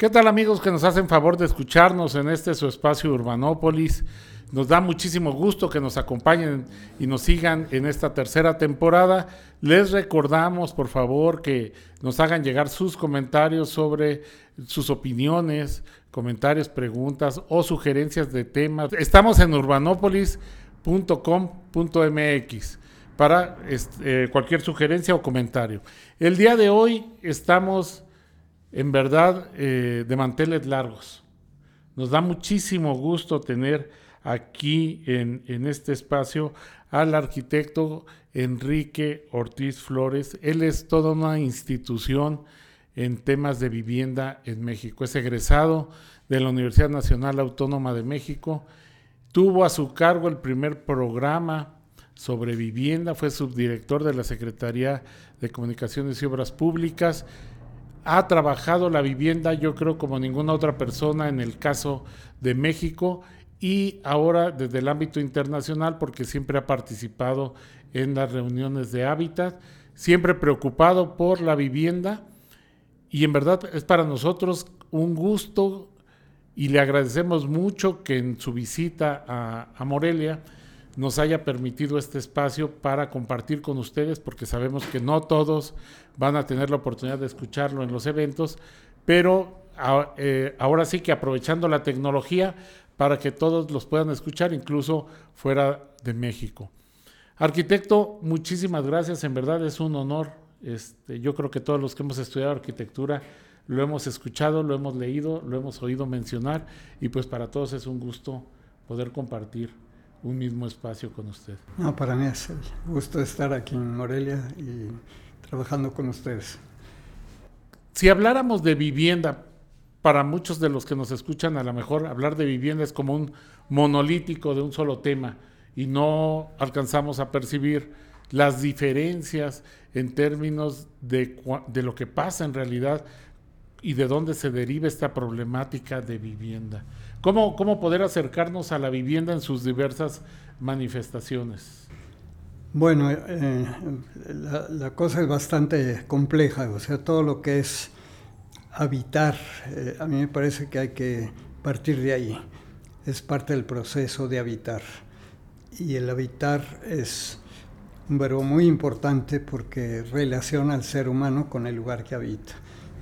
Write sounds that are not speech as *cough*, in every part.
¿Qué tal amigos que nos hacen favor de escucharnos en este su espacio Urbanópolis? Nos da muchísimo gusto que nos acompañen y nos sigan en esta tercera temporada. Les recordamos, por favor, que nos hagan llegar sus comentarios sobre sus opiniones, comentarios, preguntas o sugerencias de temas. Estamos en urbanopolis.com.mx para este, eh, cualquier sugerencia o comentario. El día de hoy estamos en verdad eh, de manteles largos. Nos da muchísimo gusto tener aquí en, en, este espacio al arquitecto Enrique Ortiz Flores. Él es toda una institución en temas de vivienda en México. Es egresado de la Universidad Nacional Autónoma de México. Tuvo a su cargo el primer programa sobre vivienda, fue subdirector de la Secretaría de Comunicaciones y Obras Públicas ha trabajado la vivienda, yo creo, como ninguna otra persona en el caso de México y ahora desde el ámbito internacional, porque siempre ha participado en las reuniones de hábitat, siempre preocupado por la vivienda. Y en verdad es para nosotros un gusto y le agradecemos mucho que en su visita a, a Morelia, nos haya permitido este espacio para compartir con ustedes, porque sabemos que no todos van a tener la oportunidad de escucharlo en los eventos, pero eh, ahora sí que aprovechando la tecnología para que todos los puedan escuchar, incluso fuera de México. Arquitecto, muchísimas gracias, en verdad es un honor. Este, yo creo que todos los que hemos estudiado arquitectura lo hemos escuchado, lo hemos leído, lo hemos oído mencionar y pues para todos es un gusto poder compartir un mismo espacio con usted. No, para mí es el gusto estar aquí en Morelia y trabajando con ustedes. Si habláramos de vivienda, para muchos de los que nos escuchan, a lo mejor hablar de vivienda es como un monolítico de un solo tema y no alcanzamos a percibir las diferencias en términos de, de lo que pasa en realidad y de dónde se deriva esta problemática de vivienda. ¿Cómo, cómo poder acercarnos a la vivienda en sus diversas manifestaciones? Bueno, eh, la, cosa es bastante compleja, o sea, todo lo que es habitar, eh, a mí me parece que hay que partir de ahí, es parte del proceso de habitar. Y el habitar es un verbo muy importante porque relaciona al ser humano con el lugar que habita.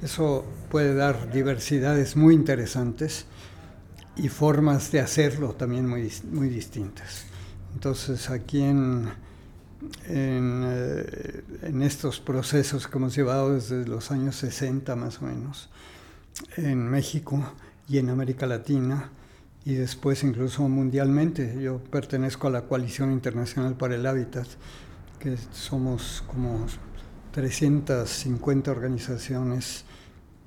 Eso puede dar diversidades muy interesantes y formas de hacerlo también muy, muy distintas. Entonces aquí en, en, eh, en, estos procesos que hemos llevado desde los años 60 más o menos, en México y en América Latina, y después incluso mundialmente. Yo pertenezco a la Coalición Internacional para el Hábitat, que somos como 350 organizaciones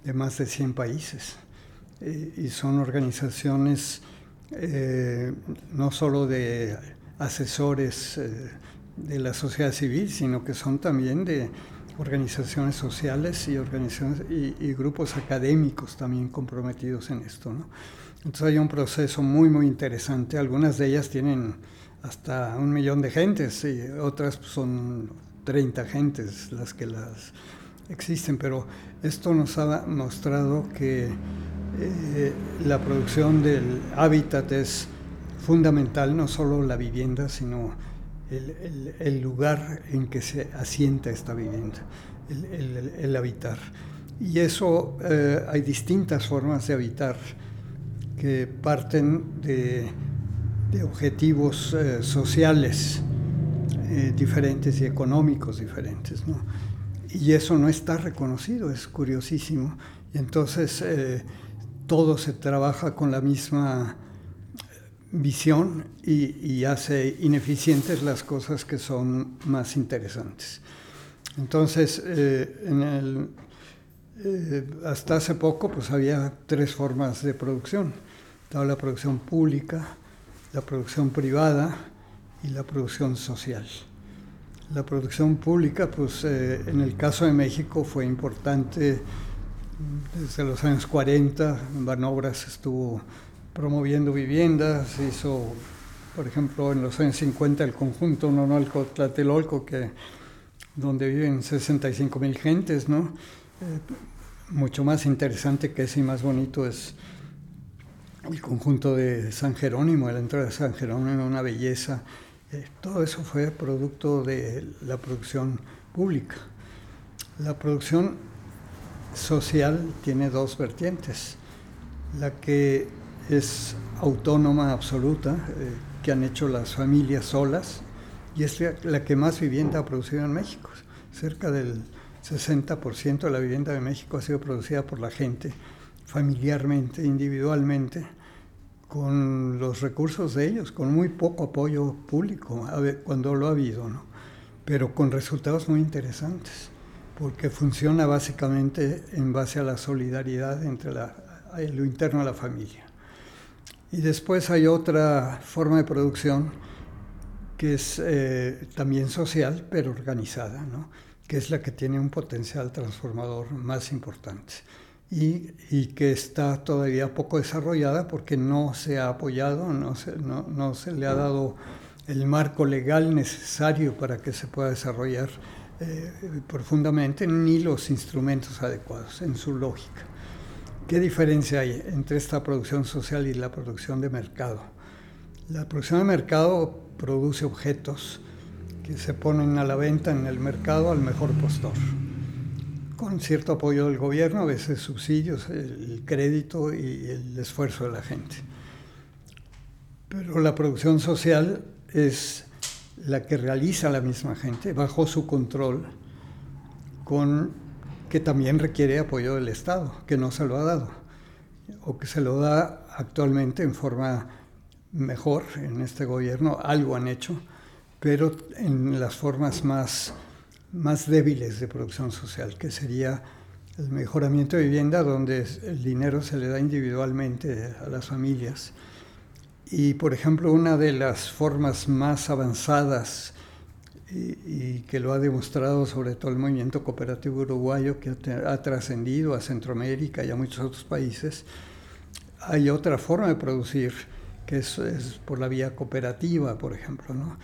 de más de 100 países. Y son organizaciones eh, no solo de asesores eh, de la sociedad civil, sino que son también de organizaciones sociales y, organizaciones, y, grupos académicos también comprometidos en esto. ¿no? Entonces hay un proceso muy, muy interesante. Algunas de ellas tienen hasta un millón de gentes y otras son 30 gentes las que las existen, pero esto nos ha mostrado que eh, la producción del hábitat es fundamental, no solo la vivienda, sino el, lugar en que se asienta esta vivienda, el, habitar. Y eso eh, hay distintas formas de habitar que parten de, objetivos eh, sociales diferentes y económicos diferentes. ¿no? y eso no está reconocido, es curiosísimo. Y entonces eh, todo se trabaja con la misma visión y, hace ineficientes las cosas que son más interesantes. Entonces, eh, en eh, hasta hace poco pues había tres formas de producción. Estaba la producción pública, la producción privada y la producción social. La producción pública, pues eh, en el caso de México fue importante desde los años 40. Banobras estuvo promoviendo viviendas, hizo, por ejemplo, en los años 50 el conjunto Nonolco Tlatelolco, que, donde viven 65 mil gentes, ¿no? Eh, mucho más interesante que ese y más bonito es el conjunto de San Jerónimo, la entrada de San Jerónimo, una belleza. Eh, todo eso fue producto de la producción pública. La producción social tiene dos vertientes. La que es autónoma absoluta, eh, que han hecho las familias solas, y es la que más vivienda ha producido en México. Cerca del 60% de la vivienda de México ha sido producida por la gente, familiarmente, individualmente, con los recursos de ellos, con muy poco apoyo público, cuando lo ha habido, ¿no? pero con resultados muy interesantes, porque funciona básicamente en base a la solidaridad entre lo interno de la familia. Y después hay otra forma de producción que es eh, también social, pero organizada, ¿no? que es la que tiene un potencial transformador más importante y, que está todavía poco desarrollada porque no se ha apoyado, no se, no, no se le ha dado el marco legal necesario para que se pueda desarrollar eh, profundamente, ni los instrumentos adecuados en su lógica. ¿Qué diferencia hay entre esta producción social y la producción de mercado? La producción de mercado produce objetos que se ponen a la venta en el mercado al mejor postor, con cierto apoyo del gobierno, a veces subsidios, el crédito y el esfuerzo de la gente. Pero la producción social es la que realiza la misma gente bajo su control con que también requiere apoyo del Estado, que no se lo ha dado, o que se lo da actualmente en forma mejor en este gobierno, algo han hecho, pero en las formas más, más débiles de producción social, que sería el mejoramiento de vivienda, donde el dinero se le da individualmente a las familias. Y, por ejemplo, una de las formas más avanzadas y, que lo ha demostrado sobre todo el movimiento cooperativo uruguayo que ha trascendido a Centroamérica y a muchos otros países, hay otra forma de producir que es, por la vía cooperativa, por ejemplo. ¿no?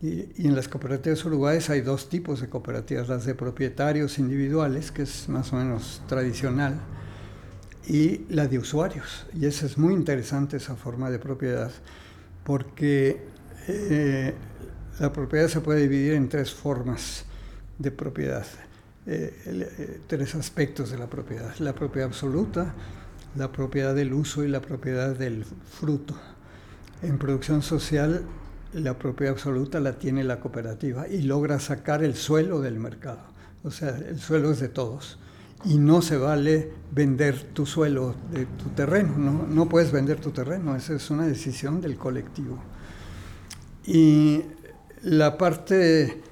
Y, y, en las cooperativas uruguayas hay dos tipos de cooperativas, las de propietarios individuales, que es más o menos tradicional, y la de usuarios. Y esa es muy interesante, esa forma de propiedad, porque eh, la propiedad se puede dividir en tres formas de propiedad, eh, eh, tres aspectos de la propiedad. La propiedad absoluta, la propiedad del uso y la propiedad del fruto. En producción social, la propiedad absoluta la tiene la cooperativa y logra sacar el suelo del mercado. O sea, el suelo es de todos. Y no se vale vender tu suelo de tu terreno, no, no puedes vender tu terreno, esa es una decisión del colectivo. Y la parte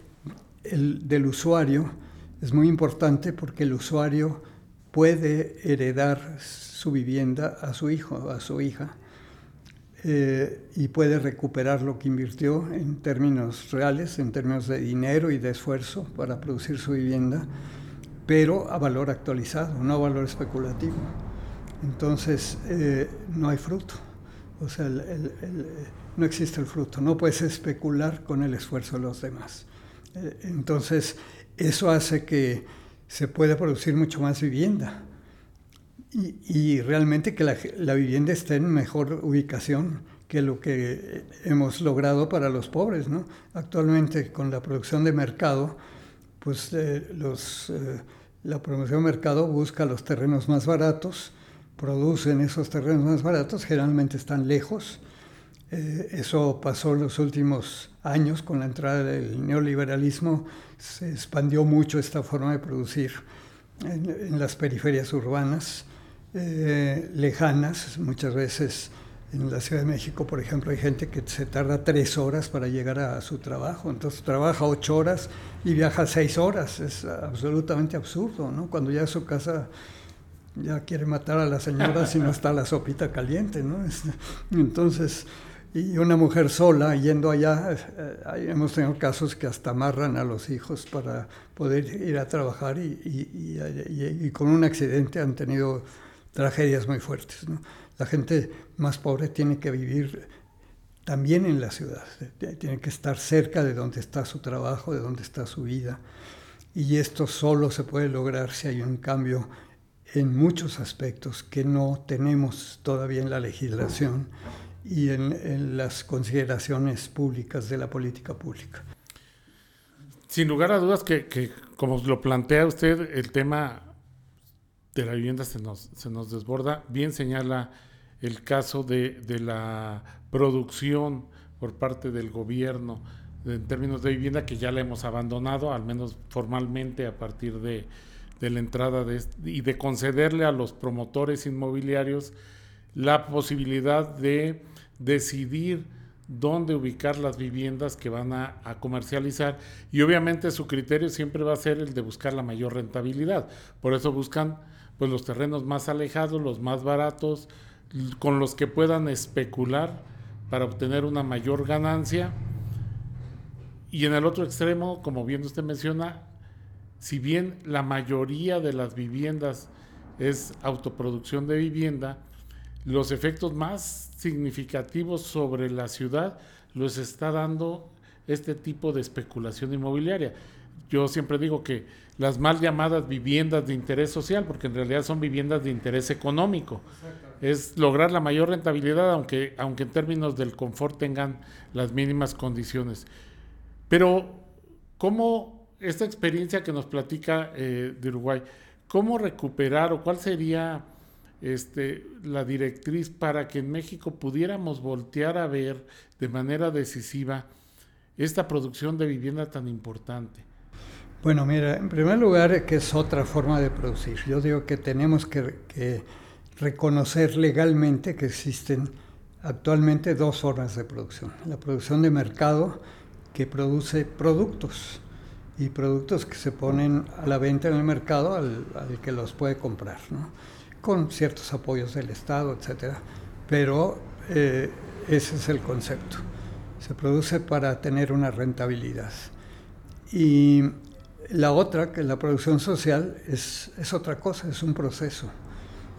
del usuario es muy importante porque el usuario puede heredar su vivienda a su hijo, a su hija, eh, y puede recuperar lo que invirtió en términos reales, en términos de dinero y de esfuerzo para producir su vivienda, pero a valor actualizado, no a valor especulativo. Entonces, eh, no hay fruto. O sea, no existe el fruto, no puedes especular con el esfuerzo de los demás. Eh, entonces, eso hace que se pueda producir mucho más vivienda y, realmente que la, vivienda esté en mejor ubicación que lo que hemos logrado para los pobres. ¿no? Actualmente, con la producción de mercado, pues eh, los, eh, la producción de mercado busca los terrenos más baratos, producen esos terrenos más baratos, generalmente están lejos. Eh, eso pasó los últimos años con la entrada del neoliberalismo, se expandió mucho esta forma de producir en, las periferias urbanas eh, lejanas, muchas veces en la Ciudad de México, por ejemplo, hay gente que se tarda tres horas para llegar a su trabajo, entonces trabaja ocho horas y viaja seis horas, es absolutamente absurdo, ¿no? Cuando ya su casa ya quiere matar a la señora si no está la sopita caliente, ¿no? Entonces, y una mujer sola yendo allá, eh, hemos tenido casos que hasta amarran a los hijos para poder ir a trabajar y, con un accidente han tenido tragedias muy fuertes. ¿no? La gente más pobre tiene que vivir también en la ciudad, tiene que estar cerca de donde está su trabajo, de donde está su vida. Y esto solo se puede lograr si hay un cambio en muchos aspectos que no tenemos todavía en la legislación y en, las consideraciones públicas de la política pública. Sin lugar a dudas que, como lo plantea usted, el tema de la vivienda se nos, se nos desborda. Bien señala el caso de, de la producción por parte del gobierno en términos de vivienda que ya la hemos abandonado, al menos formalmente a partir de, de la entrada de y de concederle a los promotores inmobiliarios la posibilidad de decidir dónde ubicar las viviendas que van a, comercializar y obviamente su criterio siempre va a ser el de buscar la mayor rentabilidad. Por eso buscan pues los terrenos más alejados, los más baratos, con los que puedan especular para obtener una mayor ganancia. Y en el otro extremo, como bien usted menciona, si bien la mayoría de las viviendas es autoproducción de vivienda, los efectos más significativos sobre la ciudad los está dando este tipo de especulación inmobiliaria. Yo siempre digo que las mal llamadas viviendas de interés social, porque en realidad son viviendas de interés económico, es lograr la mayor rentabilidad, aunque, aunque en términos del confort tengan las mínimas condiciones. Pero, ¿cómo esta experiencia que nos platica eh, de Uruguay, cómo recuperar o cuál sería este, la directriz para que en México pudiéramos voltear a ver de manera decisiva esta producción de vivienda tan importante? Bueno, mira, en primer lugar, que es otra forma de producir. Yo digo que tenemos que, reconocer legalmente que existen actualmente dos formas de producción. La producción de mercado, que produce productos, y productos que se ponen a la venta en el mercado al, al que los puede comprar. ¿no? Con ciertos apoyos del Estado, etcétera. Pero eh, ese es el concepto. Se produce para tener una rentabilidad. Y la otra, que la producción social, es, es otra cosa, es un proceso.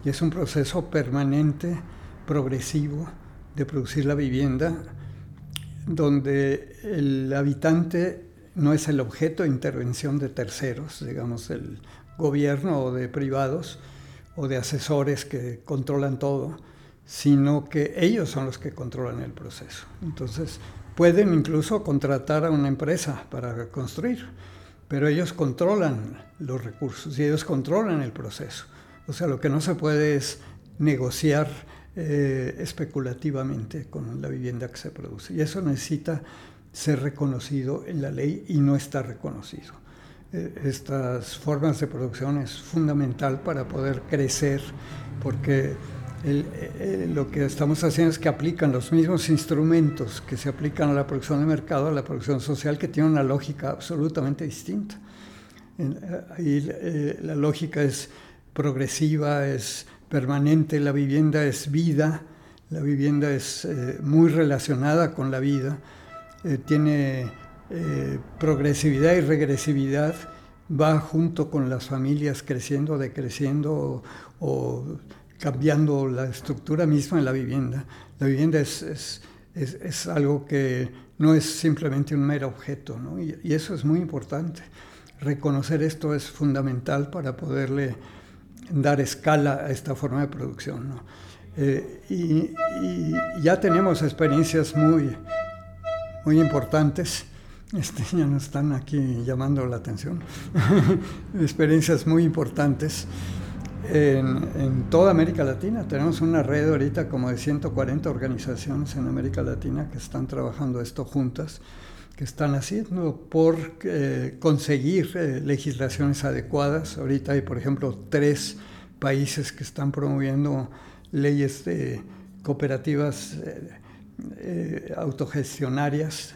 Y es un proceso permanente, progresivo, de producir la vivienda, donde el habitante no es el objeto de intervención de terceros, digamos, del gobierno o de privados, o de asesores que controlan todo, sino que ellos son los que controlan el proceso. Entonces, pueden incluso contratar a una empresa para construir, pero ellos controlan los recursos y ellos controlan el proceso. O sea, lo que no se puede es negociar eh, especulativamente con la vivienda que se produce. Y eso necesita ser reconocido en la ley y no está reconocido. Eh, estas formas de producción es fundamental para poder crecer, porque eh, lo que estamos haciendo es que aplican los mismos instrumentos que se aplican a la producción de mercado, a la producción social, que tiene una lógica absolutamente distinta. Ahí eh, la lógica es progresiva, es permanente, la vivienda es vida, la vivienda es muy relacionada con la vida, tiene eh, progresividad y regresividad va junto con las familias creciendo, decreciendo o, cambiando la estructura misma de la vivienda. La vivienda es, es, algo que no es simplemente un mero objeto, y, eso es muy importante. Reconocer esto es fundamental para poderle dar escala a esta forma de producción. Eh, y, ya tenemos experiencias muy, muy importantes este, *laughs* ya nos están aquí llamando la atención. *laughs* Experiencias muy importantes en, toda América Latina. Tenemos una red ahorita como de 140 organizaciones en América Latina que están trabajando esto juntas, que están haciendo por eh, conseguir eh, legislaciones adecuadas. Ahorita hay, por ejemplo, tres países que están promoviendo leyes de cooperativas eh, autogestionarias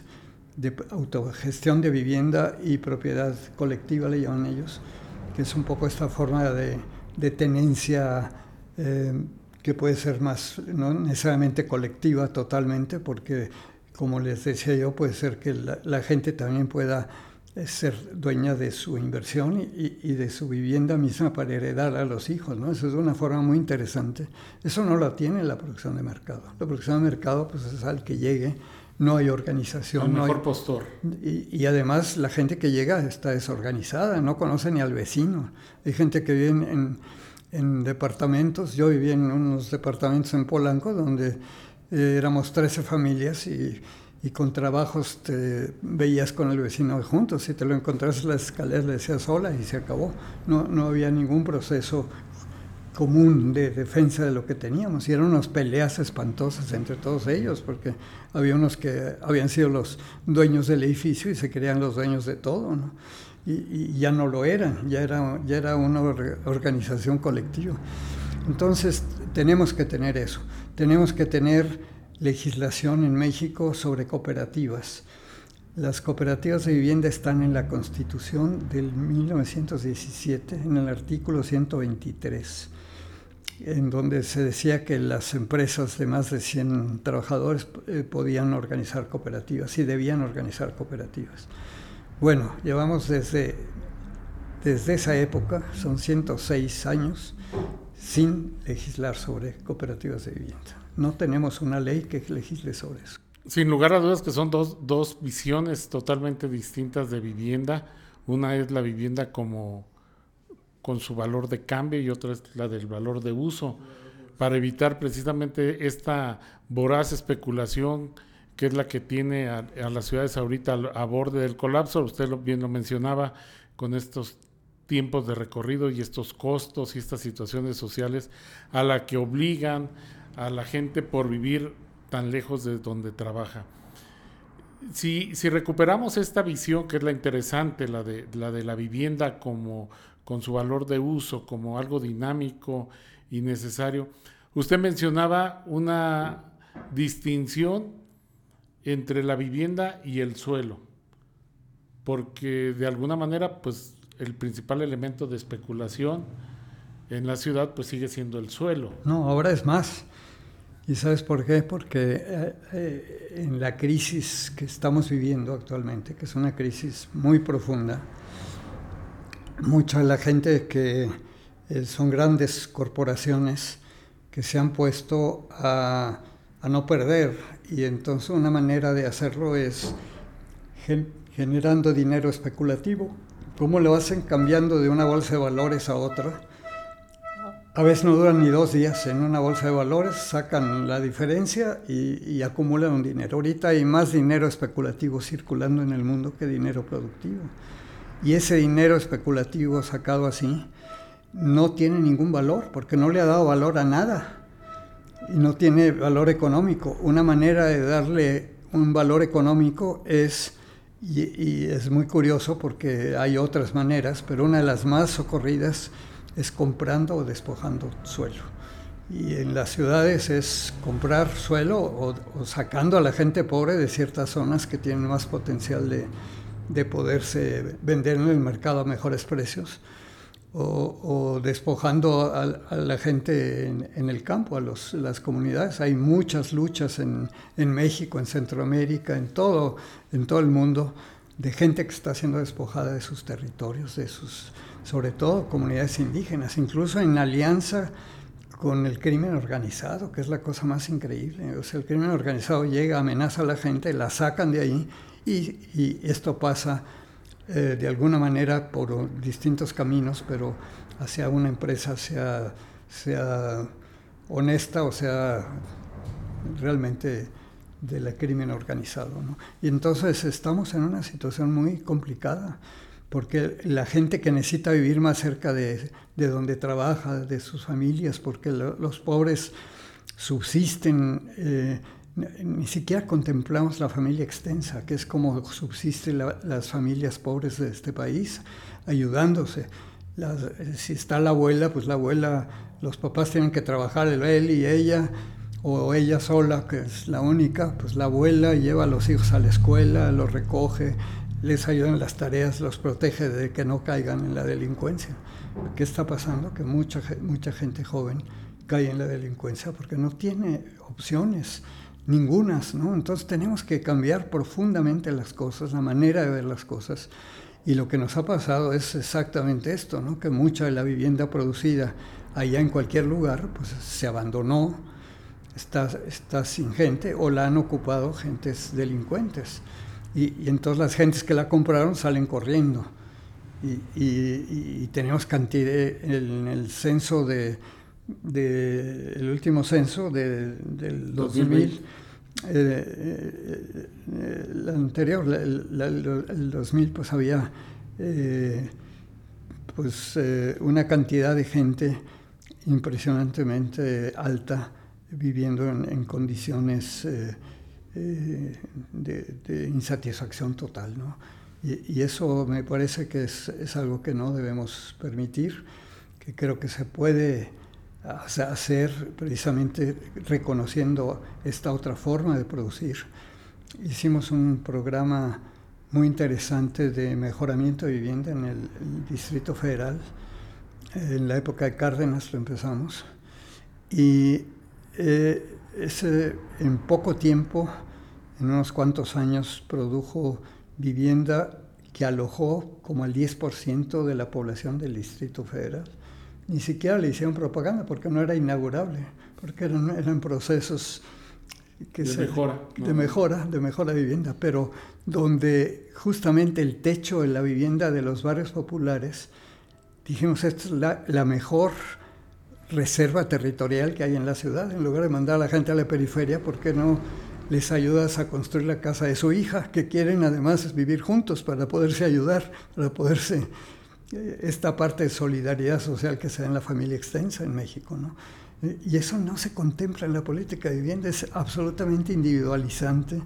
de autogestión de vivienda y propiedad colectiva, le llaman ellos, que es un poco esta forma de, tenencia eh, que puede ser más, no necesariamente colectiva totalmente, porque como les decía yo, puede ser que la, gente también pueda eh, ser dueña de su inversión y, de su vivienda misma para heredar a los hijos, ¿no? Eso es una forma muy interesante. Eso no lo tiene la producción de mercado. La producción de mercado pues es al que llegue no hay organización. Mejor hay, postor. Y, además la gente que llega está desorganizada, no conoce ni al vecino. Hay gente que vive en, en departamentos. Yo vivía en unos departamentos en Polanco donde eh, éramos 13 familias y, y, con trabajos te veías con el vecino juntos. Si te lo encontrás en las escaleras le decías hola y se acabó. No, no había ningún proceso común de defensa de lo que teníamos y eran unas peleas espantosas entre todos ellos porque había unos que habían sido los dueños del edificio y se creían los dueños de todo ¿no? y, y, ya no lo eran, ya era, ya era una organización colectiva. Entonces tenemos que tener eso, tenemos que tener legislación en México sobre cooperativas. Las cooperativas de vivienda están en la Constitución del 1917, en el artículo 123 en donde se decía que las empresas de más de 100 trabajadores eh, podían organizar cooperativas y debían organizar cooperativas. Bueno, llevamos desde, desde esa época, son 106 años, sin legislar sobre cooperativas de vivienda. No tenemos una ley que legisle sobre eso. Sin lugar a dudas que son dos, dos visiones totalmente distintas de vivienda. Una es la vivienda como con su valor de cambio y otra es la del valor de uso, para evitar precisamente esta voraz especulación que es la que tiene a, las ciudades ahorita a, borde del colapso. Usted lo, bien lo mencionaba con estos tiempos de recorrido y estos costos y estas situaciones sociales a la que obligan a la gente por vivir tan lejos de donde trabaja. Si, si recuperamos esta visión que es la interesante, la de la, de la vivienda como con su valor de uso como algo dinámico y necesario. Usted mencionaba una distinción entre la vivienda y el suelo, porque de alguna manera, pues el principal elemento de especulación en la ciudad, pues sigue siendo el suelo. No, ahora es más. ¿Y sabes por qué? Porque eh, eh, en la crisis que estamos viviendo actualmente, que es una crisis muy profunda, mucha la gente que eh, son grandes corporaciones que se han puesto a, no perder y entonces una manera de hacerlo es generando dinero especulativo. ¿Cómo lo hacen cambiando de una bolsa de valores a otra? A veces no duran ni dos días en una bolsa de valores, sacan la diferencia y, acumulan dinero. Ahorita hay más dinero especulativo circulando en el mundo que dinero productivo. Y ese dinero especulativo sacado así no tiene ningún valor, porque no le ha dado valor a nada y no tiene valor económico. Una manera de darle un valor económico es, y, es muy curioso porque hay otras maneras, pero una de las más socorridas es comprando o despojando suelo. Y en las ciudades es comprar suelo o sacando a la gente pobre de ciertas zonas que tienen más potencial de, de poderse vender en el mercado a mejores precios o, despojando a, la gente en, el campo, a los, las comunidades. Hay muchas luchas en, en, México, en Centroamérica, en todo, en todo el mundo, de gente que está siendo despojada de sus territorios, de sus, sobre todo comunidades indígenas, incluso en alianza con el crimen organizado, que es la cosa más increíble. O sea, el crimen organizado llega, amenaza a la gente, la sacan de ahí y, esto pasa eh, de alguna manera por distintos caminos, pero hacia una empresa sea, sea honesta o sea realmente del crimen organizado. Y entonces estamos en una situación muy complicada, porque la gente que necesita vivir más cerca de, de donde trabaja, de sus familias, porque los pobres subsisten eh, ni siquiera contemplamos la familia extensa, que es como subsisten las familias pobres de este país, ayudándose. si está la abuela, pues la abuela, los papás tienen que trabajar, él y ella, o ella sola, que es la única, pues la abuela lleva a los hijos a la escuela, los recoge, les ayuda en las tareas, los protege de que no caigan en la delincuencia. ¿Qué está pasando? Que mucha, mucha gente joven cae en la delincuencia porque no tiene opciones ningunas, ¿no? Entonces tenemos que cambiar profundamente las cosas, la manera de ver las cosas. Y lo que nos ha pasado es exactamente esto, ¿no? Que mucha de la vivienda producida allá en cualquier lugar, pues se abandonó, está, está sin gente o la han ocupado gentes delincuentes. Y, y, entonces las gentes que la compraron salen corriendo. y, tenemos cantidad en el censo de, el último censo del 2000, eh, eh, el anterior, el 2000, pues había pues una cantidad de gente impresionantemente alta viviendo en, condiciones de, insatisfacción total. ¿no? Y, eso me parece que es, es, algo que no debemos permitir, que creo que se puede hacer precisamente reconociendo esta otra forma de producir. Hicimos un programa muy interesante de mejoramiento de vivienda en el, Distrito Federal. En la época de Cárdenas lo empezamos. Y eh, ese, en poco tiempo, en unos cuantos años, produjo vivienda que alojó como el 10% de la población del Distrito Federal. Ni siquiera le hicieron propaganda porque no era inaugurable, porque eran, eran procesos que de, mejora, de mejora, de mejora de vivienda, pero donde justamente el techo de la vivienda de los barrios populares, dijimos, esta es la, la mejor reserva territorial que hay en la ciudad, en lugar de mandar a la gente a la periferia, ¿por qué no les ayudas a construir la casa de su hija, que quieren además vivir juntos para poderse ayudar, para poderse esta parte de solidaridad social que se da en la familia extensa en México, ¿no? Y eso no se contempla en la política de vivienda, es absolutamente individualizante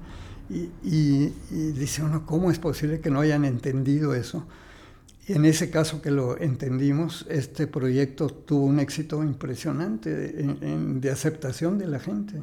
y, y, dice uno, ¿cómo es posible que no hayan entendido eso? Y en ese caso que lo entendimos, este proyecto tuvo un éxito impresionante de aceptación de la gente.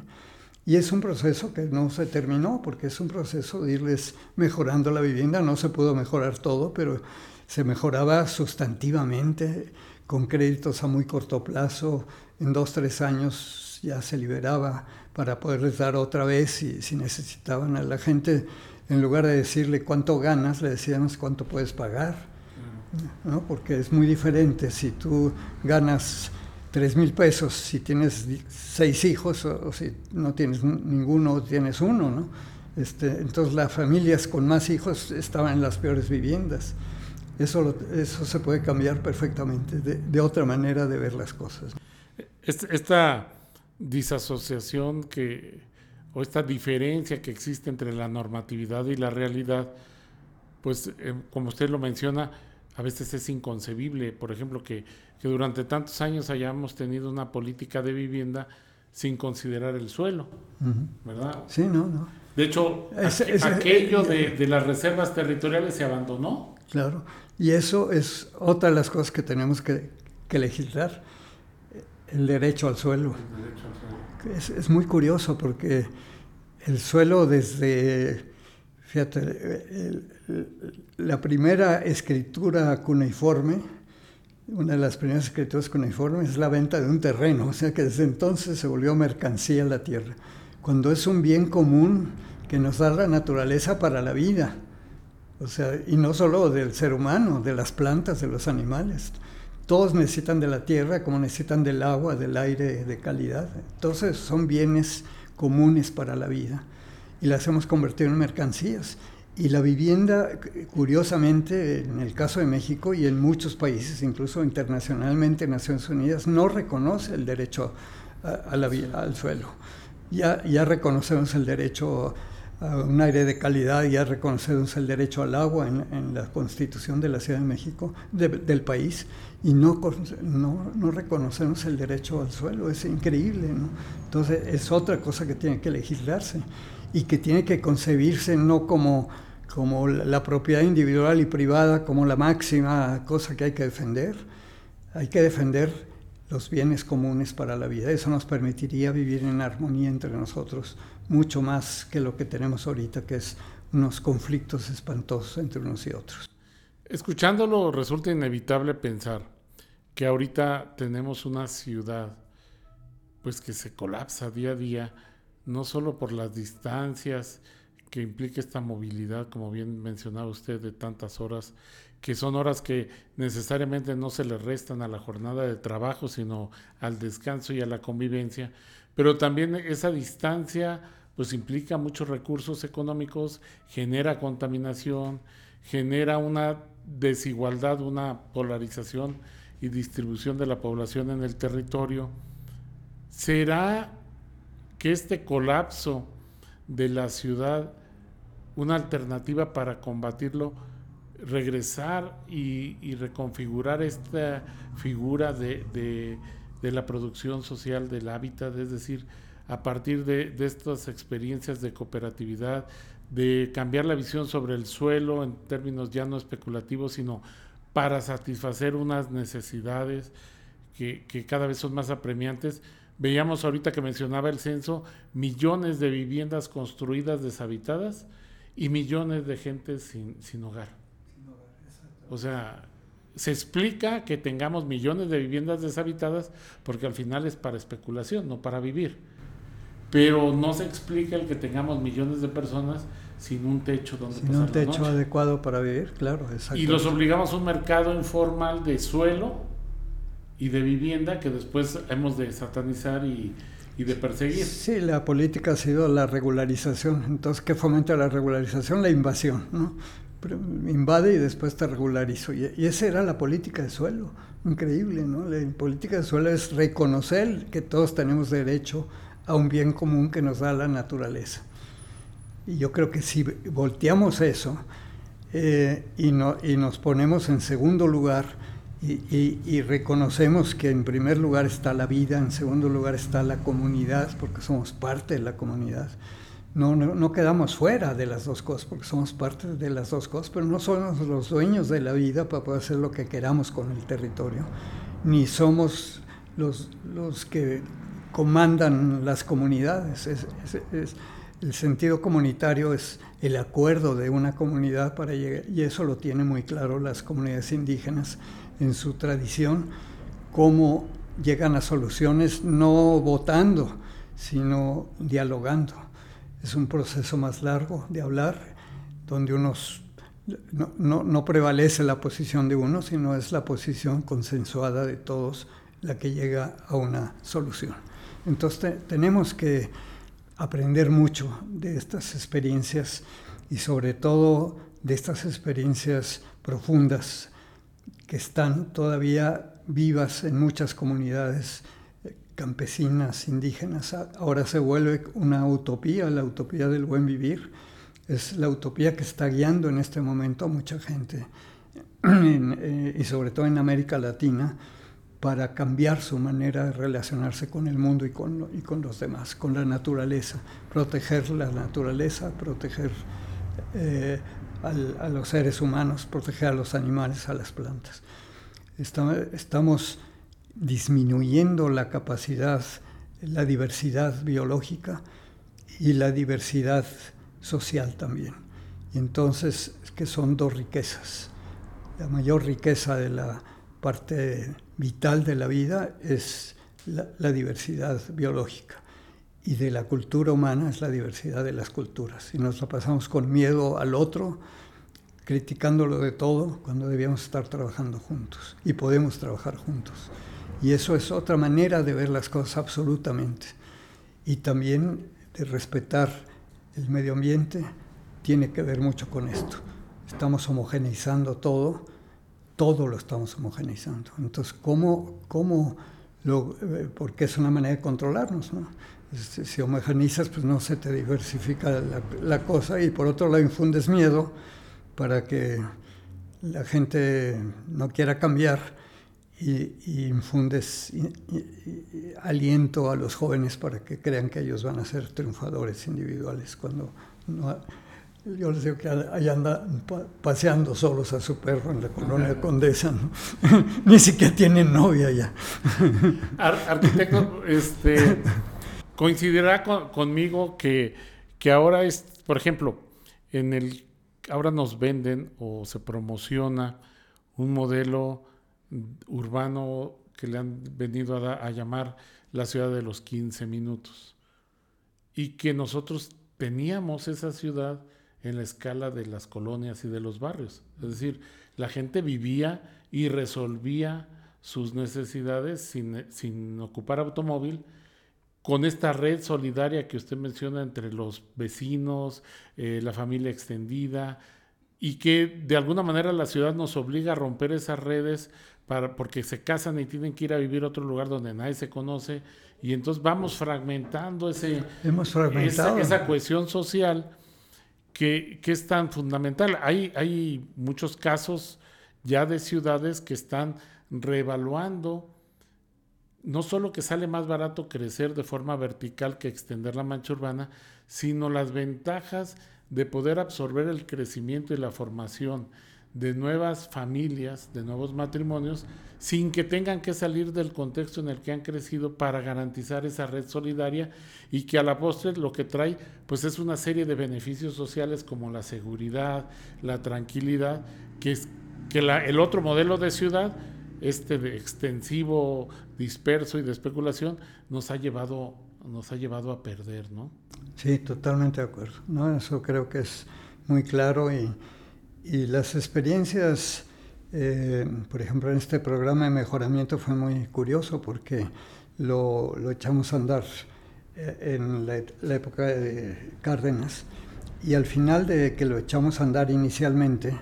Y es un proceso que no se terminó, porque es un proceso de irles mejorando la vivienda. No se pudo mejorar todo, pero se mejoraba sustantivamente con créditos a muy corto plazo. En dos, tres años ya se liberaba para poderles dar otra vez y si necesitaban a la gente, en lugar de decirle cuánto ganas, le decíamos cuánto puedes pagar. ¿no? Porque es muy diferente si tú ganas tres mil pesos si tienes seis hijos o, si no tienes ninguno, tienes uno, ¿no? Este, entonces las familias con más hijos estaban en las peores viviendas. Eso, eso se puede cambiar perfectamente, de, otra manera de ver las cosas. Esta disasociación que, o esta diferencia que existe entre la normatividad y la realidad, pues eh, como usted lo menciona, a veces es inconcebible, por ejemplo, que, durante tantos años hayamos tenido una política de vivienda sin considerar el suelo, ¿verdad? Sí, no, no. De hecho, aquello de, de, las reservas territoriales se abandonó. Claro, y eso es otra de las cosas que tenemos que, legislar, el derecho al suelo. El derecho al suelo. Es, es muy curioso porque el suelo desde Fíjate, la primera escritura cuneiforme, una de las primeras escrituras cuneiformes es la venta de un terreno, o sea que desde entonces se volvió mercancía la tierra, cuando es un bien común que nos da la naturaleza para la vida, o sea, y no solo del ser humano, de las plantas, de los animales. Todos necesitan de la tierra como necesitan del agua, del aire de calidad. Entonces son bienes comunes para la vida y las hemos convertido en mercancías. Y la vivienda, curiosamente, en el caso de México y en muchos países, incluso internacionalmente, Naciones Unidas, no reconoce el derecho a, la, al suelo. Ya, ya reconocemos el derecho a un aire de calidad, ya reconocemos el derecho al agua en, la Constitución de la Ciudad de México, del país, y no, no, no, reconocemos el derecho al suelo. Es increíble, ¿no? Entonces, es otra cosa que tiene que legislarse y que tiene que concebirse no como, como la propiedad individual y privada, como la máxima cosa que hay que defender. Hay que defender los bienes comunes para la vida. Eso nos permitiría vivir en armonía entre nosotros, mucho más que lo que tenemos ahorita, que es unos conflictos espantosos entre unos y otros. Escuchándolo resulta inevitable pensar que ahorita tenemos una ciudad pues que se colapsa día a día no solo por las distancias que implica esta movilidad, como bien mencionaba usted, de tantas horas, que son horas que necesariamente no se le restan a la jornada de trabajo, sino al descanso y a la convivencia, pero también esa distancia pues implica muchos recursos económicos, genera contaminación, genera una desigualdad, una polarización y distribución de la población en el territorio, ¿será que este colapso de la ciudad una alternativa para combatirlo? regresar y, reconfigurar esta figura de, la producción social del hábitat, es decir, a partir de, estas experiencias de cooperatividad, de cambiar la visión sobre el suelo en términos ya no especulativos, sino para satisfacer unas necesidades que, que cada vez son más apremiantes. Veíamos ahorita que mencionaba el censo, millones de viviendas construidas deshabitadas y millones de gente sin, sin hogar. O sea, se explica que tengamos millones de viviendas deshabitadas porque al final es para especulación, no para vivir. Pero no se explica el que tengamos millones de personas sin un techo donde sin un techo adecuado para vivir, claro, Y los obligamos a un mercado informal de suelo y de vivienda que después hemos de satanizar y, y de perseguir. Sí, la política ha sido la regularización. Entonces, ¿qué fomenta la regularización? La invasión, ¿no? invade y después te regularizo. Y, esa era la política de suelo, increíble, ¿no? La política de suelo es reconocer que todos tenemos derecho a un bien común que nos da la naturaleza. Y yo creo que si volteamos eso eh, y, no, y, nos ponemos en segundo lugar y, y, reconocemos que en primer lugar está la vida, en segundo lugar está la comunidad, porque somos parte de la comunidad, no, no, quedamos fuera de las dos cosas, porque somos parte de las dos cosas, pero no somos los dueños de la vida para poder hacer lo que queramos con el territorio, ni somos los, los que comandan las comunidades. el sentido comunitario es el acuerdo de una comunidad para llegar, y eso lo tienen muy claro las comunidades indígenas en su tradición, cómo llegan a soluciones no votando, sino dialogando es un proceso más largo de hablar, donde unos no, no, prevalece la posición de uno, sino es la posición consensuada de todos la que llega a una solución. Entonces tenemos que aprender mucho de estas experiencias y sobre todo de estas experiencias profundas que están todavía vivas en muchas comunidades campesinas, indígenas, ahora se vuelve una utopía, la utopía del buen vivir. Es la utopía que está guiando en este momento a mucha gente, *clears throat* eh, y sobre todo en América Latina, para cambiar su manera de relacionarse con el mundo y con, los demás, con la naturaleza, proteger la naturaleza, proteger eh, a los seres humanos, proteger a los animales, a las plantas. estamos disminuyendo la capacidad, la diversidad biológica y la diversidad social también. Y entonces, que son dos riquezas. La mayor riqueza de la parte vital de la vida es la, diversidad biológica y de la cultura humana es la diversidad de las culturas. Y nos la pasamos con miedo al otro, criticándolo de todo, cuando debíamos estar trabajando juntos y podemos trabajar juntos. Y eso es otra manera de ver las cosas absolutamente. Y también de respetar el medio ambiente tiene que ver mucho con esto. Estamos homogeneizando todo, todo lo estamos homogeneizando. Entonces, ¿cómo, cómo lo, eh, porque es una manera de controlarnos, ¿no? Si homogeneizas, pues no se te diversifica la, la cosa y por otro lado infundes miedo para que la gente no quiera cambiar y, infundes aliento a los jóvenes para que crean que ellos van a ser triunfadores individuales cuando yo les digo que ahí andan paseando solos a su perro en la colonia Condesa, *laughs* ni siquiera tienen novia ya. arquitecto, este, coincidirá conmigo que, que ahora es, por ejemplo, en el ahora nos venden o se promociona un modelo urbano que le han venido a, llamar la ciudad de los 15 minutos. Y que nosotros teníamos esa ciudad en la escala de las colonias y de los barrios. Es decir, la gente vivía y resolvía sus necesidades sin, ocupar automóvil, con esta red solidaria que usted menciona entre los vecinos, eh, la familia extendida, y que de alguna manera la ciudad nos obliga a romper esas redes para, porque se casan y tienen que ir a vivir a otro lugar donde nadie se conoce y entonces vamos fragmentando ese, Hemos fragmentado. Esa, cohesión social que, es tan fundamental. Hay, hay muchos casos ya de ciudades que están reevaluando no solo que sale más barato crecer de forma vertical que extender la mancha urbana, sino las ventajas de poder absorber el crecimiento y la formación de nuevas familias, de nuevos matrimonios, sin que tengan que salir del contexto en el que han crecido para garantizar esa red solidaria y que a la postre lo que trae pues es una serie de beneficios sociales como la seguridad, la tranquilidad, que es que el otro modelo de ciudad, este de extensivo, disperso y de especulación, nos ha llevado, nos ha llevado a perder, ¿no? Sí, totalmente de acuerdo. ¿no? Eso creo que es muy claro y, y las experiencias, eh, por ejemplo, en este programa de mejoramiento fue muy curioso porque lo, lo echamos a andar eh, en la, época de Cárdenas y al final de que lo echamos a andar inicialmente,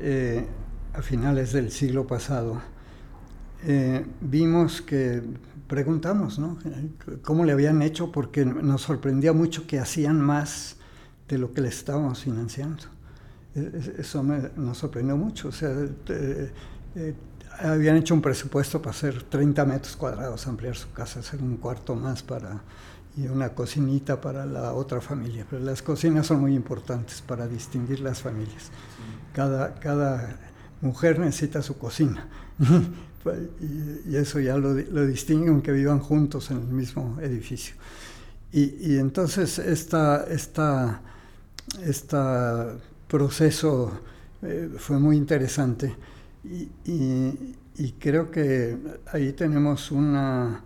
eh, a finales del siglo pasado, vimos que preguntamos, ¿no? ¿Cómo le habían hecho? Porque nos sorprendía mucho que hacían más de lo que le estábamos financiando. Eso nos sorprendió mucho. O sea, eh, habían hecho un presupuesto para hacer 30 metros cuadrados, ampliar su casa, hacer un cuarto más para y una cocinita para la otra familia. Pero las cocinas son muy importantes para distinguir las familias. Cada, cada mujer necesita su cocina. *laughs* y, eso ya lo, lo, distingue aunque vivan juntos en el mismo edificio. Y, y entonces esta, esta, esta proceso eh, fue muy interesante y, y, y, creo que ahí tenemos una,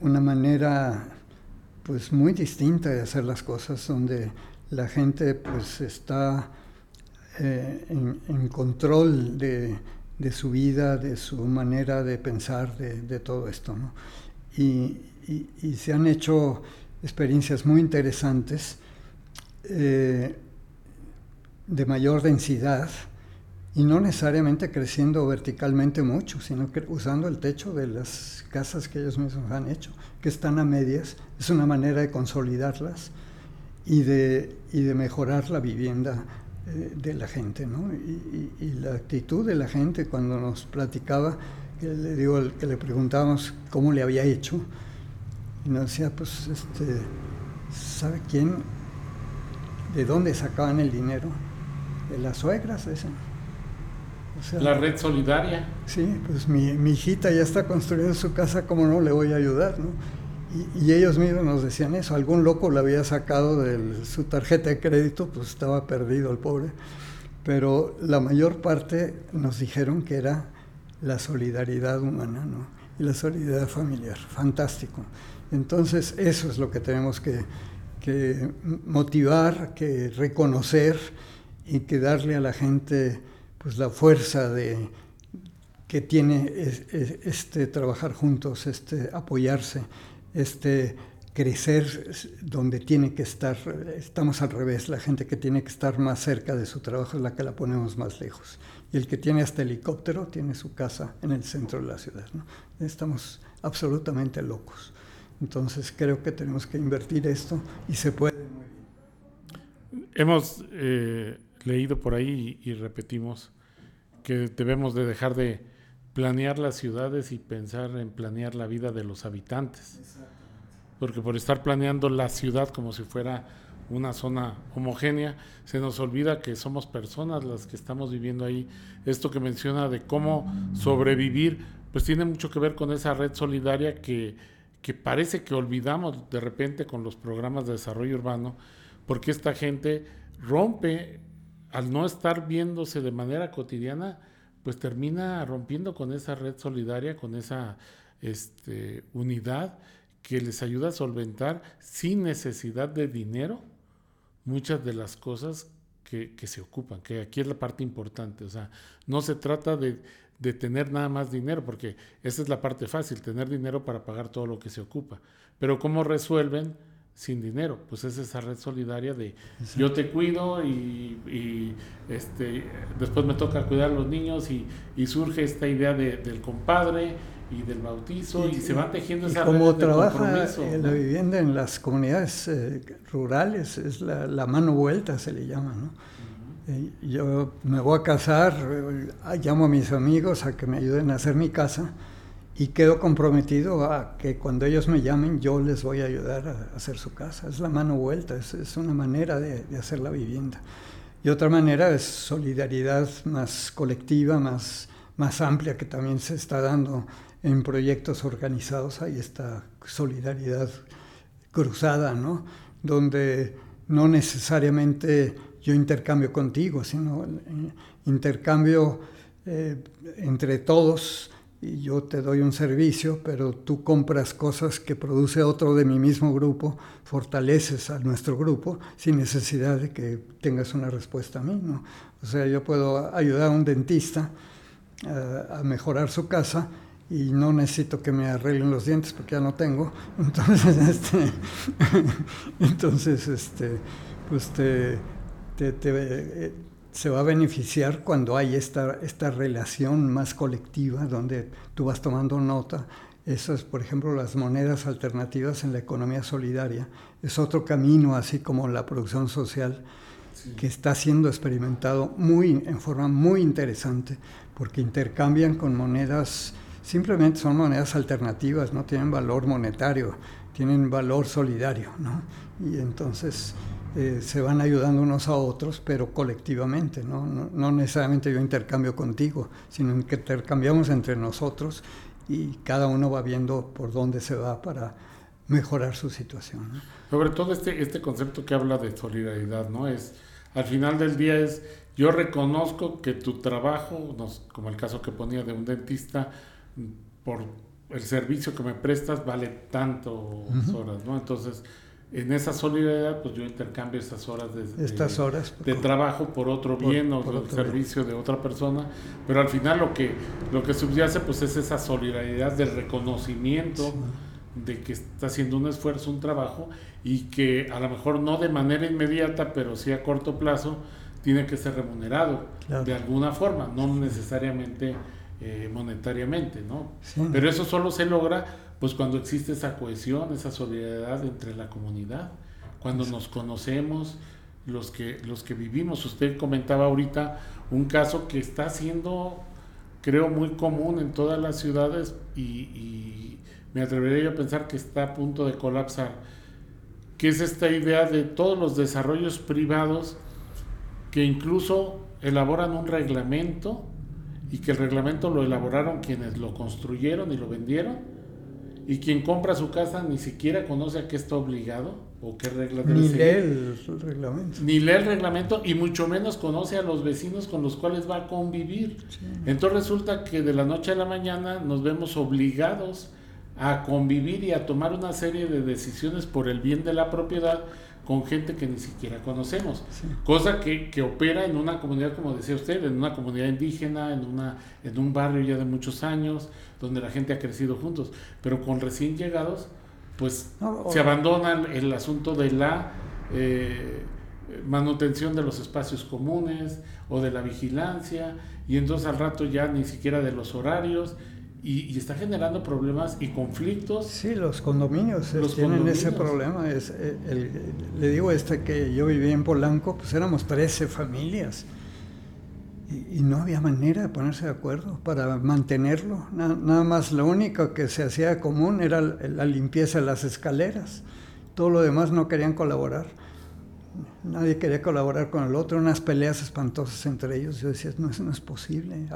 una manera pues muy distinta de hacer las cosas donde la gente pues está eh, en, en, control de, de su vida, de su manera de pensar, de, todo esto. ¿no? Y, se han hecho experiencias muy interesantes eh, de mayor densidad y no necesariamente creciendo verticalmente mucho, sino que usando el techo de las casas que ellos mismos han hecho, que están a medias. Es una manera de consolidarlas y de, y de mejorar la vivienda eh, de la gente, ¿no? Y, la actitud de la gente cuando nos platicaba, que le digo, que le preguntábamos cómo le había hecho, y nos decía, pues, este, ¿sabe quién? ¿De dónde sacaban el dinero? De las suegras, ese. la red solidaria. Sí, pues mi, mi hijita ya está construyendo su casa, ¿cómo no le voy a ayudar? ¿no? Y, ellos mismos nos decían eso, algún loco le había sacado de su tarjeta de crédito, pues estaba perdido el pobre, pero la mayor parte nos dijeron que era la solidaridad humana ¿no? y la solidaridad familiar, fantástico. Entonces eso es lo que tenemos que, que motivar, que reconocer y que darle a la gente pues la fuerza de que tiene este trabajar juntos, este apoyarse este, crecer donde tiene que estar, estamos al revés, la gente que tiene que estar más cerca de su trabajo es la que la ponemos más lejos. Y el que tiene hasta helicóptero tiene su casa en el centro de la ciudad. ¿no? Estamos absolutamente locos. Entonces creo que tenemos que invertir esto y se puede. Hemos eh, leído por ahí y, y repetimos que debemos de dejar de planear las ciudades y pensar en planear la vida de los habitantes. Porque por estar planeando la ciudad como si fuera una zona homogénea, se nos olvida que somos personas las que estamos viviendo ahí. Esto que menciona de cómo sobrevivir, pues tiene mucho que ver con esa red solidaria que, que parece que olvidamos de repente con los programas de desarrollo urbano, porque esta gente rompe al no estar viéndose de manera cotidiana, pues termina rompiendo con esa red solidaria, con esa este, unidad que les ayuda a solventar sin necesidad de dinero muchas de las cosas que, se ocupan, que aquí es la parte importante. O sea, no se trata de, de, tener nada más dinero, porque esa es la parte fácil, tener dinero para pagar todo lo que se ocupa. Pero cómo resuelven sin dinero. Pues es esa red solidaria de yo te cuido y, este, después me toca cuidar a los niños y, surge esta idea del compadre y del bautizo y, se van tejiendo esa como trabaja en la vivienda en las comunidades eh, rurales es la, mano vuelta se le llama no eh, yo me voy a casar eh, llamo a mis amigos a que me ayuden a hacer mi casa y quedo comprometido a que cuando ellos me llamen yo les voy a ayudar a hacer su casa. Es la mano vuelta, es, una manera de, hacer la vivienda. Y otra manera es solidaridad más colectiva, más, más amplia que también se está dando en proyectos organizados. Hay esta solidaridad cruzada, ¿no? Donde no necesariamente yo intercambio contigo, sino eh, intercambio eh, entre todos y yo te doy un servicio, pero tú compras cosas que produce otro de mi mismo grupo, fortaleces a nuestro grupo sin necesidad de que tengas una respuesta a mí. ¿no? O sea, yo puedo ayudar a un dentista eh, a mejorar su casa y no necesito que me arreglen los dientes porque ya no tengo. *laughs* Entonces, este, *laughs* entonces, este, pues te, te, te eh, se va a beneficiar cuando hay esta, esta relación más colectiva donde tú vas tomando nota. Eso es, por ejemplo, las monedas alternativas en la economía solidaria. Es otro camino, así como la producción social, que está siendo experimentado muy, en forma muy interesante, porque intercambian con monedas, simplemente son monedas alternativas, no tienen valor monetario, tienen valor solidario. ¿no? Y entonces eh, se van ayudando unos a otros, pero colectivamente, ¿no? No, necesariamente yo intercambio contigo, sino que intercambiamos entre nosotros y cada uno va viendo por dónde se va para mejorar su situación. Sobre todo este, este concepto que habla de solidaridad, ¿no? Es, al final del día es, yo reconozco que tu trabajo, como el caso que ponía de un dentista, por el servicio que me prestas vale tanto horas, ¿no? Entonces, en esa solidaridad, pues yo intercambio estas horas de, Estas horas, de trabajo por otro bien o por servicio de otra persona, pero al final lo que, lo que subyace pues es esa solidaridad del reconocimiento de que está haciendo un esfuerzo, un trabajo y que a lo mejor no de manera inmediata, pero sí a corto plazo, tiene que ser remunerado de alguna forma, no necesariamente eh, monetariamente, ¿no? Pero eso solo se logra pues cuando existe esa cohesión, esa solidaridad entre la comunidad, cuando nos conocemos, los que, los que vivimos. Usted comentaba ahorita un caso que está siendo, creo, muy común en todas las ciudades y, y me atrevería a pensar que está a punto de colapsar, que es esta idea de todos los desarrollos privados que incluso elaboran un reglamento y que el reglamento lo elaboraron quienes lo construyeron y lo vendieron y quien compra su casa ni siquiera conoce a qué está obligado o qué reglas debe Ni lee el reglamento. Ni lee el reglamento y mucho menos conoce a los vecinos con los cuales va a convivir. Entonces resulta que de la noche a la mañana nos vemos obligados a convivir y a tomar una serie de decisiones por el bien de la propiedad con gente que ni siquiera conocemos. Cosa que, que, opera en una comunidad, como decía usted, en una comunidad indígena, en, una, en un barrio ya de muchos años, donde la gente ha crecido juntos. Pero con recién llegados, pues se abandona el, asunto de la eh, manutención de los espacios comunes o de la vigilancia, y entonces al rato ya ni siquiera de los horarios y, está generando problemas y conflictos. Sí, los condominios tienen ese problema. Es, eh, le digo este que yo vivía en Polanco, pues éramos 13 familias y, no había manera de ponerse de acuerdo para mantenerlo. nada más lo único que se hacía común era la limpieza de las escaleras. Todo lo demás no querían colaborar nadie quería colaborar con el otro, unas peleas espantosas entre ellos. Yo decía, no, eso no es posible.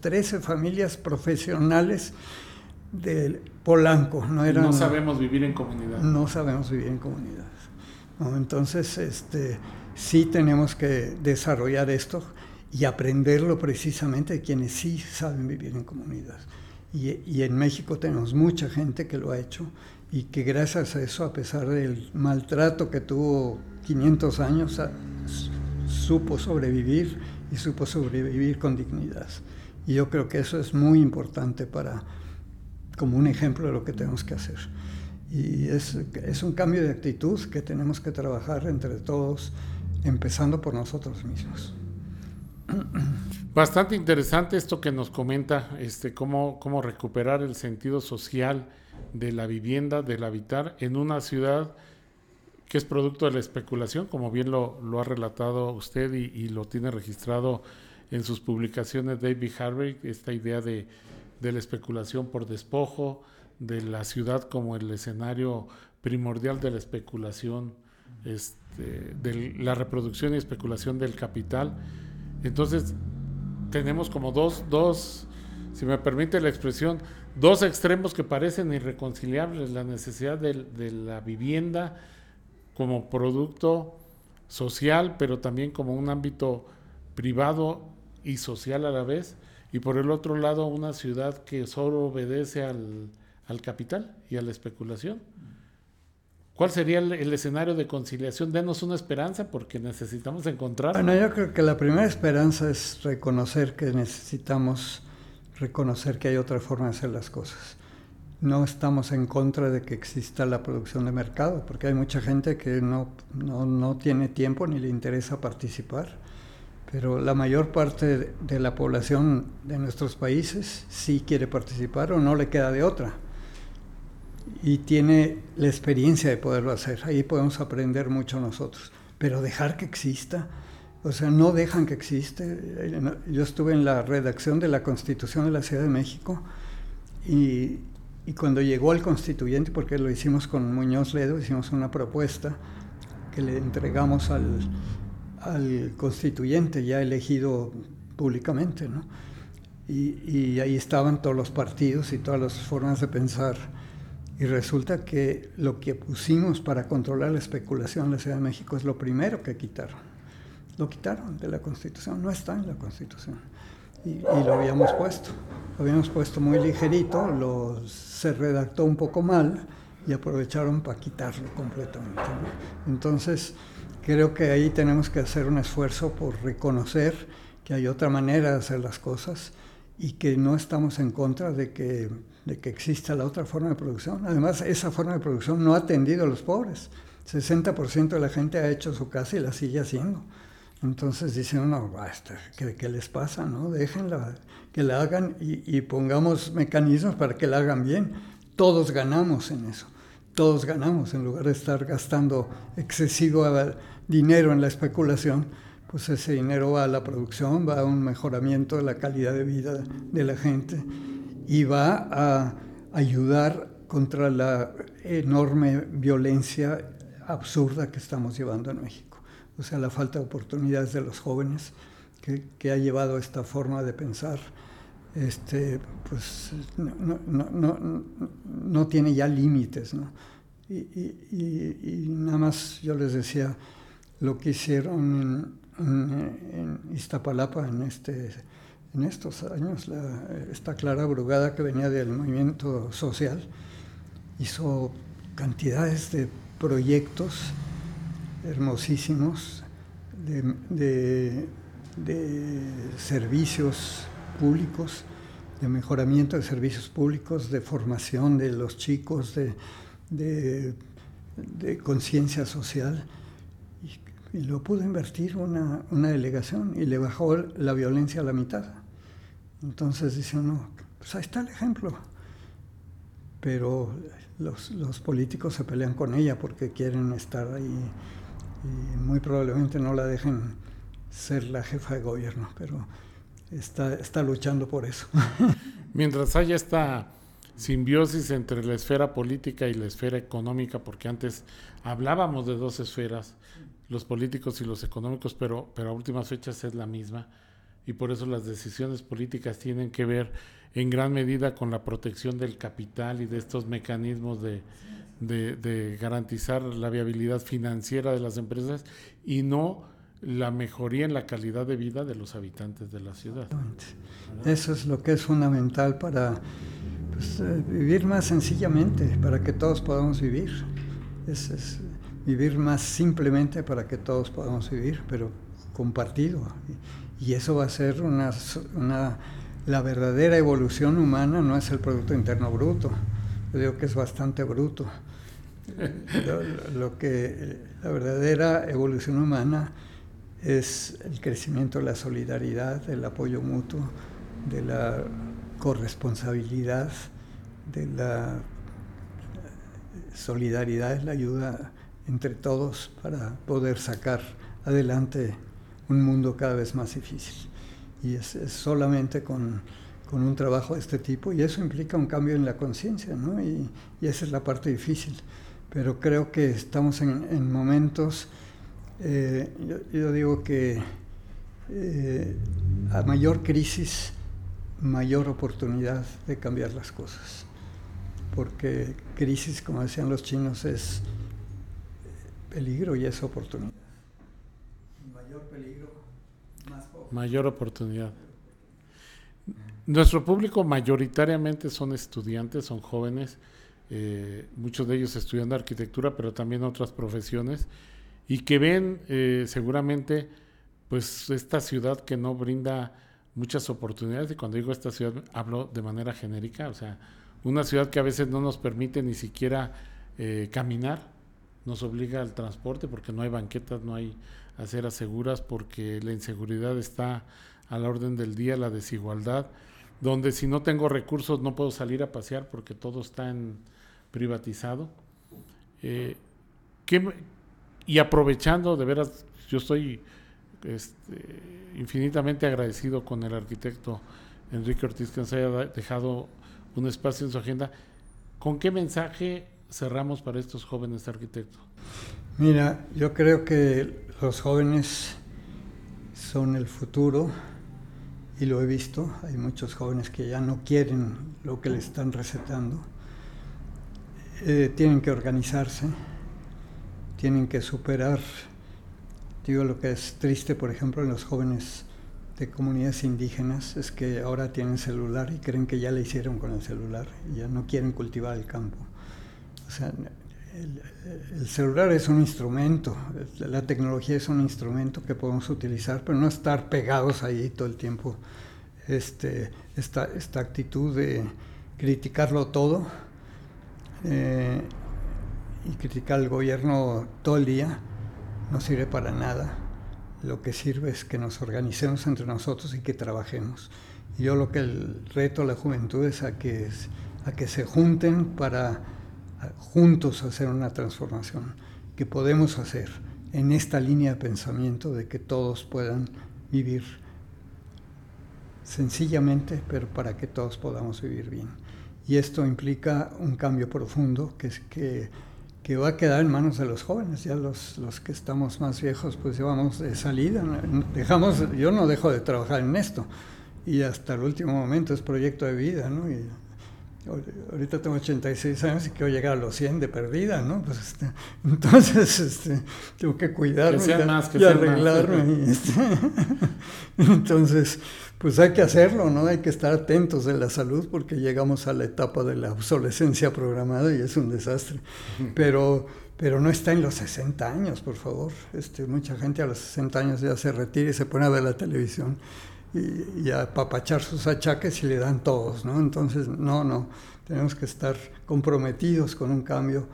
Trece familias profesionales de Polanco. No, eran, no sabemos vivir en comunidad. No sabemos vivir en comunidades. entonces, este, sí tenemos que desarrollar esto y aprenderlo precisamente de quienes sí saben vivir en comunidad. Y, y en México tenemos mucha gente que lo ha hecho y que gracias a eso, a pesar del maltrato que tuvo 500 años supo sobrevivir y supo sobrevivir con dignidad. Y yo creo que eso es muy importante para, como un ejemplo de lo que tenemos que hacer. Y es, es un cambio de actitud que tenemos que trabajar entre todos, empezando por nosotros mismos. Bastante interesante esto que nos comenta, este, cómo, cómo recuperar el sentido social de la vivienda, del habitar en una ciudad que es producto de la especulación, como bien lo, ha relatado usted y, lo tiene registrado en sus publicaciones David Harvey, esta idea de, la especulación por despojo, de la ciudad como el escenario primordial de la especulación, este, de la reproducción y especulación del capital. Entonces, tenemos como dos, dos, si me permite la expresión, dos extremos que parecen irreconciliables, la necesidad de la vivienda como producto social, pero también como un ámbito privado y social a la vez, y por el otro lado una ciudad que solo obedece al, al capital y a la especulación. ¿Cuál sería el, escenario de conciliación? Denos una esperanza porque necesitamos encontrar. Bueno, yo creo que la primera esperanza es reconocer que necesitamos reconocer que hay otra forma de hacer las cosas. No estamos en contra de que exista la producción de mercado, porque hay mucha gente que no, no, no tiene tiempo ni le interesa participar, pero la mayor parte de la población de nuestros países sí quiere participar o no le queda de otra y tiene la experiencia de poderlo hacer. Ahí podemos aprender mucho nosotros. Pero dejar que exista, o sea, no dejan que existe. Yo estuve en la redacción de la Constitución de la Ciudad de México y, y cuando llegó el constituyente, porque lo hicimos con Muñoz Ledo, hicimos una propuesta que le entregamos al, al constituyente ya elegido públicamente, ¿no? Y, y ahí estaban todos los partidos y todas las formas de pensar y resulta que lo que pusimos para controlar la especulación en la Ciudad de México es lo primero que quitaron. Lo quitaron de la Constitución, no está en la Constitución. Y, lo habíamos puesto. Lo habíamos puesto muy ligerito, lo, se redactó un poco mal y aprovecharon para quitarlo completamente. Entonces, creo que ahí tenemos que hacer un esfuerzo por reconocer que hay otra manera de hacer las cosas y que no estamos en contra de que de que exista la otra forma de producción. Además, esa forma de producción no ha atendido a los pobres. 60% de la gente ha hecho su casa y la sigue haciendo. Entonces dicen, no, basta, ¿qué, les pasa? no Déjenla, que la hagan y, pongamos mecanismos para que la hagan bien. Todos ganamos en eso. Todos ganamos en lugar de estar gastando excesivo dinero en la especulación pues ese dinero va a la producción, va a un mejoramiento de la calidad de vida de la gente y va a ayudar contra la enorme violencia absurda que estamos llevando en México. O sea, la falta de oportunidades de los jóvenes que, ha llevado a esta forma de pensar, este, pues no, tiene ya límites. ¿no? Y, nada más yo les decía lo que hicieron en, en Iztapalapa, en este en estos años, esta Clara Brugada que venía del movimiento social, hizo cantidades de proyectos hermosísimos de, servicios públicos, de mejoramiento de servicios públicos, de formación de los chicos, de, conciencia social. Y, lo pudo invertir una, delegación y le bajó la violencia a la mitad. Entonces dice uno, pues ahí está el ejemplo. Pero los, los, políticos se pelean con ella porque quieren estar ahí y muy probablemente no la dejen ser la jefa de gobierno, pero está, está luchando por eso. *laughs* Mientras haya esta simbiosis entre la esfera política y la esfera económica, porque antes hablábamos de dos esferas, los políticos y los económicos, pero, pero a últimas fechas es la misma y por eso las decisiones políticas tienen que ver en gran medida con la protección del capital y de estos mecanismos de, de, garantizar la viabilidad financiera de las empresas y no la mejoría en la calidad de vida de los habitantes de la ciudad. Eso es lo que es fundamental para pues, eh, vivir más sencillamente, para que todos podamos vivir. Es, vivir más simplemente para que todos podamos vivir, pero compartido. Y eso va a ser una, una, la verdadera evolución humana, no es el Producto Interno Bruto. Yo digo que es bastante bruto. Lo, que la verdadera evolución humana es el crecimiento de la solidaridad, del apoyo mutuo, de la corresponsabilidad, de la solidaridad, es la ayuda entre todos para poder sacar adelante un mundo cada vez más difícil. Y es, solamente con, un trabajo de este tipo, y eso implica un cambio en la conciencia, ¿no? Y, esa es la parte difícil. Pero creo que estamos en, momentos, eh, yo, digo que eh, a mayor crisis, mayor oportunidad de cambiar las cosas. Porque crisis, como decían los chinos, es peligro y es oportunidad. Mayor peligro, más Mayor oportunidad. Nuestro público mayoritariamente son estudiantes, son jóvenes, eh, muchos de ellos estudiando arquitectura, pero también otras profesiones, y que ven eh, seguramente pues esta ciudad que no brinda muchas oportunidades, y cuando digo esta ciudad hablo de manera genérica, o sea, una ciudad que a veces no nos permite ni siquiera eh, caminar, nos obliga al transporte porque no hay banquetas, no hay aceras seguras, porque la inseguridad está a la orden del día, la desigualdad, donde si no tengo recursos no puedo salir a pasear porque todo está en privatizado. Eh, y aprovechando, de veras, yo estoy este, infinitamente agradecido con el arquitecto Enrique Ortiz que nos haya dejado un espacio en su agenda. ¿Con qué mensaje cerramos para estos jóvenes arquitectos? Mira, yo creo que los jóvenes son el futuro y lo he visto. Hay muchos jóvenes que ya no quieren lo que le están recetando. Eh, tienen que organizarse, tienen que superar. Digo, lo que es triste, por ejemplo, en los jóvenes de comunidades indígenas es que ahora tienen celular y creen que ya le hicieron con el celular y ya no quieren cultivar el campo. O sea, el, celular es un instrumento, la tecnología es un instrumento que podemos utilizar, pero no estar pegados ahí todo el tiempo. Este, esta, esta actitud de criticarlo todo eh, y criticar al gobierno todo el día no sirve para nada. Lo que sirve es que nos organicemos entre nosotros y que trabajemos. Yo lo que el reto a la juventud es a que, a que se junten para juntos hacer una transformación que podemos hacer en esta línea de pensamiento de que todos puedan vivir sencillamente, pero para que todos podamos vivir bien. Y esto implica un cambio profundo que, es que, que va a quedar en manos de los jóvenes. Ya los, los que estamos más viejos, pues llevamos de salida. Dejamos, yo no dejo de trabajar en esto. Y hasta el último momento es proyecto de vida, ¿no? Y ahorita tengo 86 años y quiero llegar a los 100 de perdida, ¿no? Pues este, *laughs* entonces este, tengo que cuidarme y, arreglarme. Este, *laughs* entonces, pues hay que hacerlo, ¿no? Hay que estar atentos de la salud porque llegamos a la etapa de la obsolescencia programada y es un desastre. Pero, pero no está en los 60 años, por favor. Este, mucha gente a los 60 años ya se retira y se pone a ver la televisión y, a apapachar sus achaques y le dan todos, ¿no? Entonces, no, no, tenemos que estar comprometidos con un cambio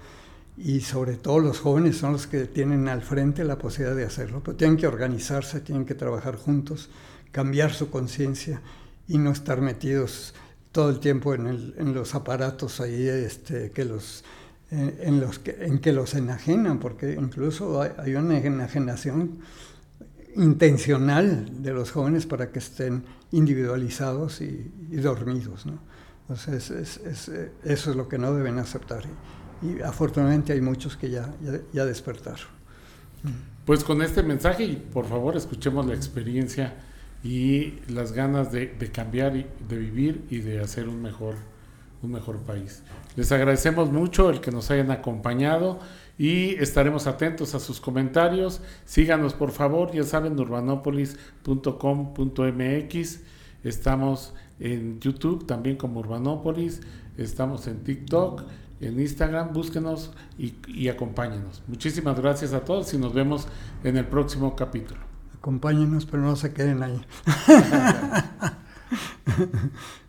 y sobre todo los jóvenes son los que tienen al frente la posibilidad de hacerlo, pero tienen que organizarse, tienen que trabajar juntos, cambiar su conciencia y no estar metidos todo el tiempo en, el, en los aparatos ahí este, que los, en, los que, en que los enajenan, porque incluso hay, hay una enajenación intencional de los jóvenes para que estén individualizados y, dormidos. Entonces, eso es lo que no deben aceptar. Y, afortunadamente hay muchos que ya, ya, despertaron. Pues con este mensaje, y por favor escuchemos la experiencia y las ganas de, de cambiar, y de vivir y de hacer un mejor, un mejor país. Les agradecemos mucho el que nos hayan acompañado y estaremos atentos a sus comentarios. Síganos por favor, ya saben, urbanopolis.com.mx. Estamos en YouTube también como Urbanopolis, estamos en TikTok, en Instagram, búsquenos y, y acompáñenos. Muchísimas gracias a todos y nos vemos en el próximo capítulo. Acompáñenos, pero no se queden ahí. *laughs*